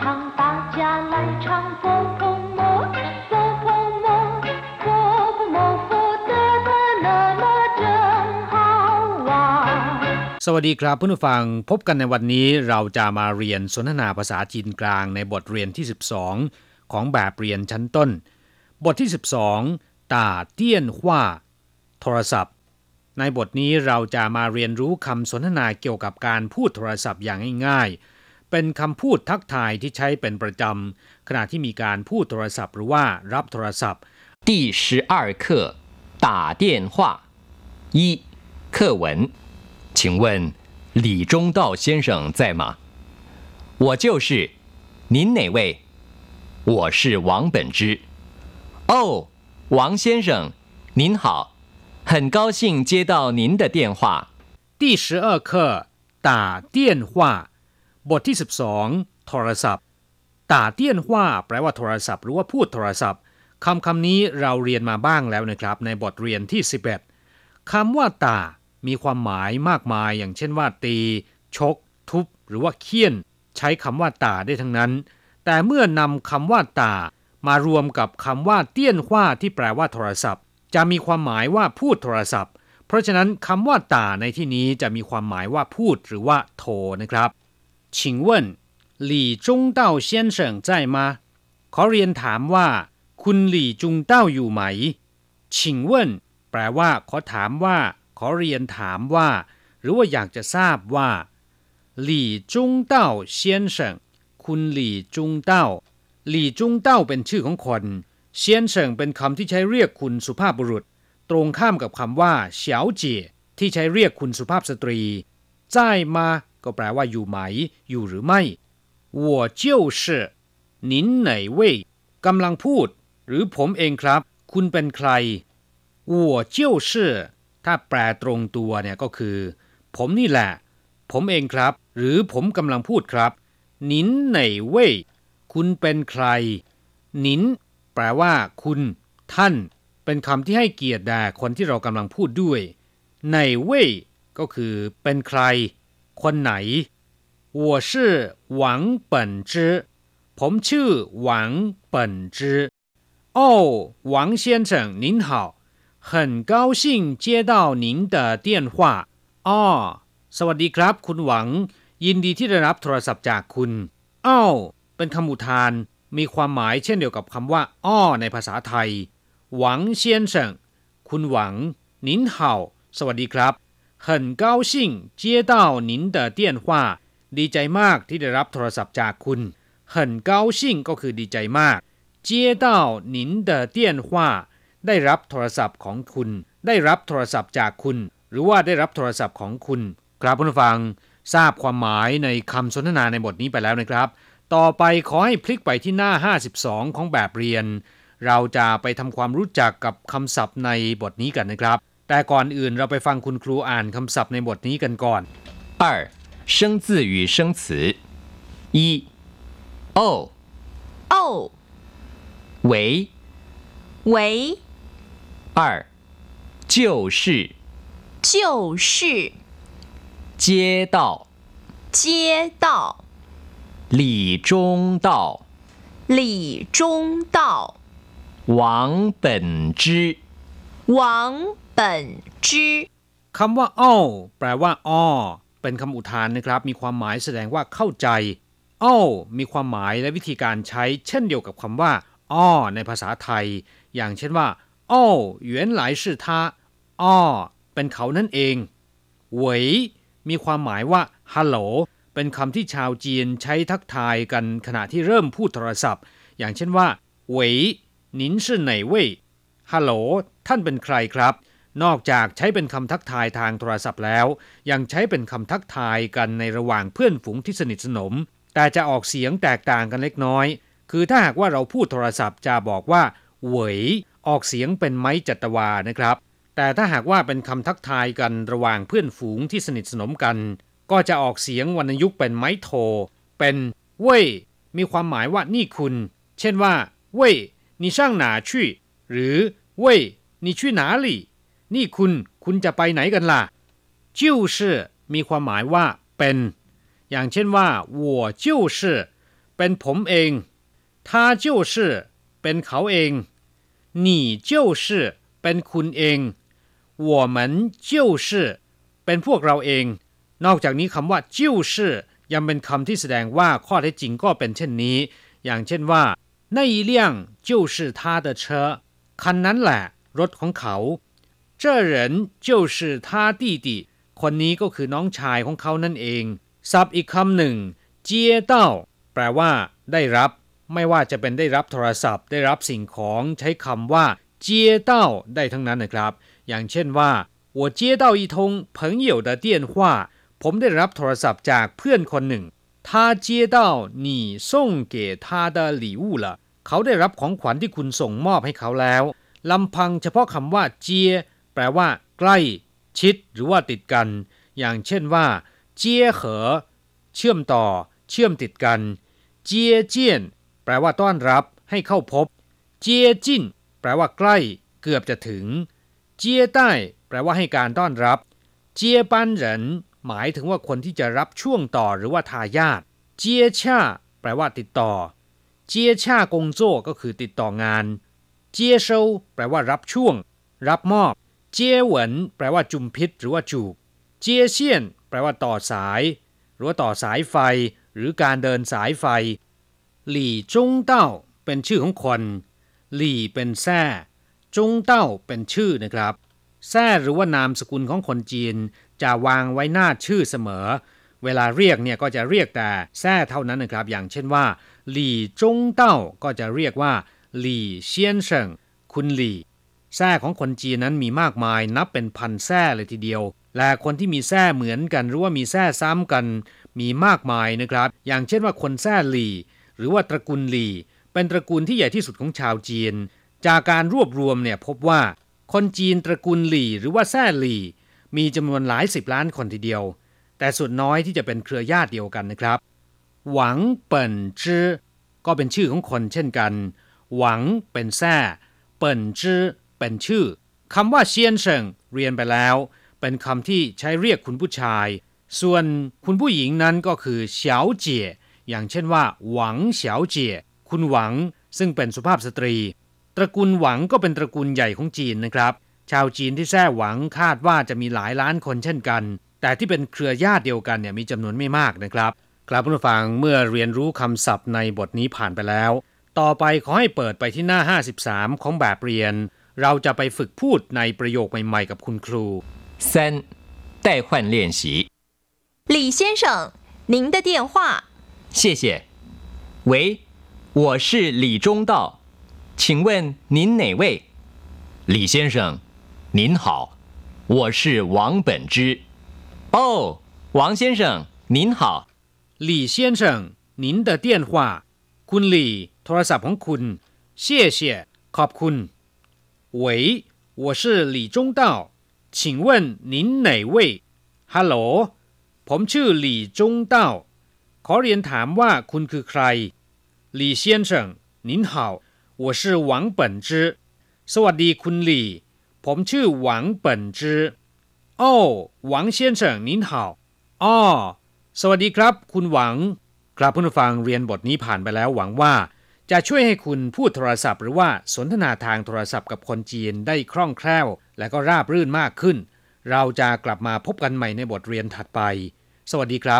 唱，大家来唱佛婆摩，佛婆摩，佛婆摩佛得得那么真好玩。 สวัสดีครับเพื่อนผู้ฟังพบกันในวันนี้เราจะมาเรียนสนทนาภาษาจีนกลางในบทเรียนที่ 12 ของแบบเรียนชั้นต้น บทที่ 12 ตาเตี้ยนหว่า โทรศัพท์ ในบทนี้เราจะมาเรียนรู้คำสนทนาเกี่ยวกับการพูดโทรศัพท์อย่างง่ายๆ เป็นคำพูดทักทายที่ใช้เป็นประจำขณะที่มีการพูดโทรศัพท์หรือว่ารับโทรศัพท์ 第十二课打电话一课文，请问李中道先生在吗？我就是，您哪位？我是王本之。哦，王先生，您好，很高兴接到您的电话。第十二课打电话 บทที่ 12 โทรศัพท์ตาเตี้ยนหว่าแปลว่าโทรศัพท์หรือว่าพูดโทรศัพท์คำคำนี้เราเรียนมาบ้างแล้วนะครับ ในบทเรียนที่ 11คำว่าตา มีความหมายมากมาย อย่างเช่นว่าตี ชก ทุบ หรือว่าเคี่ยน ใช้คำว่าตาได้ทั้งนั้น แต่เมื่อนำคำว่าตามารวมกับคำว่าเตี้ยนว่าที่แปลว่าโทรศัพท์ จะมีความหมายว่าพูดโทรศัพท์ เพราะฉะนั้นคำว่าตาในที่นี้จะมีความหมายว่าพูดหรือว่าโทรนะครับ 请问李中道先生在吗ขอเรียนถามว่า คุณหลี่จุงเต้าอยู่ไหม请问แปลว่า ขอถามว่า ขอเรียนถามว่า หรือว่าอยากจะทราบว่าหลี่จุงเต้า先生คุณหลี่จุงเต้าหลี่จุงเต้าเป็นชื่อของคนเซียนเฉิงเป็นคำที่ใช้เรียกคุณสุภาพบุรุษ ตรงข้ามกับคำว่าเฉียวเจี๋ยที่ใช้เรียกคุณสุภาพสตรี 在吗ก็แปลว่าอยู่ไหม อยู่หรือไม่我就是您哪位กำลังพูด หรือผมเองครับ คุณเป็นใคร我就是ถ้าแปลตรงตัวเนี่ยก็คือ ผมนี่แหละ ผมเองครับ หรือผมกำลังพูดครับ您哪位คุณเป็นใครนินแปลว่า คุณ ท่าน เป็นคำที่ให้เกียรติแด่คนที่เรากำลังพูดด้วยไหนเว่ย ก็คือ เป็นใคร คนไหน我是王本之ผมชื่อหวังเปิ่นจื้อ哦王先生您好很高兴接到您的电话อ้อสวัสดีครับ คุณหวัง ยินดีที่ได้รับโทรศัพท์จากคุณอ้าวเป็นคำอุทาน มีความหมายเช่นเดียวกับคำว่า อ้อ ในภาษาไทย หวังเซียนเฉิงคุณหวัง您好สวัสดีครับ 很高兴接到您的电话ดีใจมากที่ได้รับโทรศัพท์จากคุณ很高兴ก็คือดีใจมาก接到您的电话ได้รับโทรศัพท์ของคุณ ได้รับโทรศัพท์จากคุณ หรือว่าได้รับโทรศัพท์ของคุณ ครับผู้ฟัง ทราบความหมายในคำสนทนาในบทนี้ไปแล้วนะครับ ต่อไปขอให้พลิกไปที่หน้า 52 ของแบบเรียน เราจะไปทำความรู้จักกับคำศัพท์ในบทนี้กันนะครับ แต่ก่อนอื่นเราไปฟังคุณครูอ่านคำศัพท์ในบทนี้กันก่อน 二生字与生词一哦哦，为为二就是就是街道街道，李中道李中道，王本之王 本之， คำว่าอ้อแปลว่าอ้อ เป็นคำอุทานนะครับ มีความหมายแสดงว่าเข้าใจอ้อมีความหมายและวิธีการใช้ เช่นเดียวกับคำว่าอ้อในภาษาไทย อย่างเช่นว่าอ้อ原来是他อ้อเป็นเขานั่นเองเหวยมีความหมายว่าฮัลโหลเป็นคำที่ชาวจีนใช้ทักทายกันขณะที่เริ่มพูดโทรศัพท์ อย่างเช่นว่าเหวยนิน是哪位ฮัลโหลท่านเป็นใครครับ นอกจากใช้เป็นคำทักทายทางโทรศัพท์แล้ว ยังใช้เป็นคำทักทายกันในระหว่างเพื่อนฝูงที่สนิทสนม แต่จะออกเสียงแตกต่างกันเล็กน้อย คือถ้าหากว่าเราพูดโทรศัพท์จะบอกว่าเหวยออกเสียงเป็นไม้จัตวานะครับ แต่ถ้าหากว่าเป็นคำทักทายกันระหว่างเพื่อนฝูงที่สนิทสนมกัน ก็จะออกเสียงวรรณยุกต์เป็นไม้โท เป็นเว่ยมีความหมายว่านี่คุณ เช่นว่าเว่ยนี่ช่างหนาชี่หรือเว่ยนี่ชี่หนาหลี่ นี่คุณ คุณจะไปไหนกันล่ะ就是มีความหมายว่า เป็น อย่างเช่นว่า我就是เป เป็นผมเอง他就是เป็นเขาเอง你就是เป็นคุณเอง我们就是เป็นพวกเราเอง นอกจากนี้คำว่าจิ้วชื่อยังเป็นคำที่แสดงว่าข้อเท็จจริงก็เป็นเช่นนี้ อย่างเช่นว่า那一辆就是他的车คันนั้นแหละ รถของเขา 这人就是他弟弟คนนี้ก็คือน้องชายของเขานั่นเองศัพท์อีกคำหนึ่งเจียเต้าแปลว่า ได้รับ ไม่ว่าจะเป็นได้รับโทรศัพท์ ได้รับสิ่งของใช้คำว่าเจียเต้าได้ทั้งนั้นนะครับ อย่างเช่นว่า我接到一通朋友的电话ผมได้รับโทรศัพท์จากเพื่อนคนหนึ่ง他接到你送给他的礼物了เขาได้รับของขวัญที่คุณส่งมอบให้เขาแล้วลำพังเฉพาะคำว่าเจีย แปลว่า ใกล้ ชิด หรือว่าติดกัน อย่างเช่นว่า เจียเหอ เชื่อมต่อ เชื่อมติดกัน เจียเจียน แปลว่าต้อนรับ ให้เข้าพบ เจียจินแปลว่าใกล้ เกือบจะถึง เจียใต้ แปลว่าให้การต้อนรับ เจียปันเหริน หมายถึงว่าคนที่จะรับช่วงต่อหรือว่าทายาท เจียชาแปลว่าติดต่อ เจียชากงโจ้ก็คือติดต่องาน เจียเซาแปลว่ารับช่วง รับมอบ เจียเหวินแปลว่าจุมพิษหรือว่าจูบ เจียเซียน แปลว่าต่อสาย หรือว่าต่อสายไฟ หรือการเดินสายไฟ หลี่จงเต้า เป็นชื่อของคน หลี่เป็นแซ่จงเต้าเป็นชื่อนะครับแซ่หรือว่านามสกุลของคนจีน จะวางไว้หน้าชื่อเสมอ เวลาเรียกเนี่ยก็จะเรียกแต่แซ่เท่านั้นนะครับ อย่างเช่นว่า หลี่จงเต้าก็จะเรียกว่า หลี่เซียนเฉิงคุณหลี่ แท้ของคนจีนนั้นมีมากมายนับเป็นพันแท้เลยทีเดียว และคนที่มีแท้เหมือนกันหรือว่ามีแท้ซ้ำกันมีมากมายนะครับ อย่างเช่นว่าคนแท้หลี่ หรือว่าตระกูลหลี่ เป็นตระกูลที่ใหญ่ที่สุดของชาวจีน จากการรวบรวมเนี่ยพบว่า คนจีนตระกูลหลี่ หรือว่าแท้หลี่ มีจำนวนหลายสิบล้านคนทีเดียว แต่ส่วนน้อยที่จะเป็นเครือญาติเดียวกันนะครับ หวังเปิ่นจื้อก็เป็นชื่อของคนเช่นกัน หวังเป็นแท้เปิ่นจื้อ เป็นชื่อคำว่าเซียนเฉิงเรียนไปแล้ว เป็นคำที่ใช้เรียกคุณผู้ชาย ส่วนคุณผู้หญิงนั้นก็คือเฉาเจี๋ยอย่างเช่นว่า หวังเฉาเจี๋ยคุณหวังซึ่งเป็นสุภาพสตรี ตระกูลหวังก็เป็นตระกูลใหญ่ของจีนนะครับ ชาวจีนที่แท้หวังคาดว่าจะมีหลายล้านคนเช่นกัน แต่ที่เป็นเครือญาติเดียวกันเนี่ยมีจำนวนไม่มากนะครับครับผู้ฟังเมื่อเรียนรู้คำศัพท์ในบทนี้ผ่านไปแล้ว ต่อไปขอให้เปิดไปที่หน้า 53 ของแบบเรียน เราจะไปฝึกพูดในประโยคใหม่ๆกับคุณครู 三、代换练习。李先生，您的电话。谢谢。喂，我是李中道，请问您哪位？李先生，您好，我是王本之。哦，王先生，您好。หลี่เซียนเฉิง您的电话คุณหลี่โทรศัพท์ของคุณ谢谢ขอบคุณ 喂我是李中道请问您哪位ฮัลโหลผมชื่อหลี่จงเต้า ขอเรียนถามว่าคุณคือใครหลี่เซียนเฉิง您好我是王本之สวัสดีคุณหลี่ ผมชื่อหวังเปิ่นจื้อโอ้หวังเซียนเฉิง您好อ้อ สวัสดีครับ คุณหวัง ครับผู้ฟังเรียนบทนี้ผ่านไปแล้วหวังว่า จะช่วยให้คุณพูดโทรศัพท์หรือว่าสนทนาทางโทรศัพท์กับคนจีนได้คล่องแคล่ว และก็ราบรื่นมากขึ้น เราจะกลับมาพบกันใหม่ในบทเรียนถัดไป สวัสดีครับ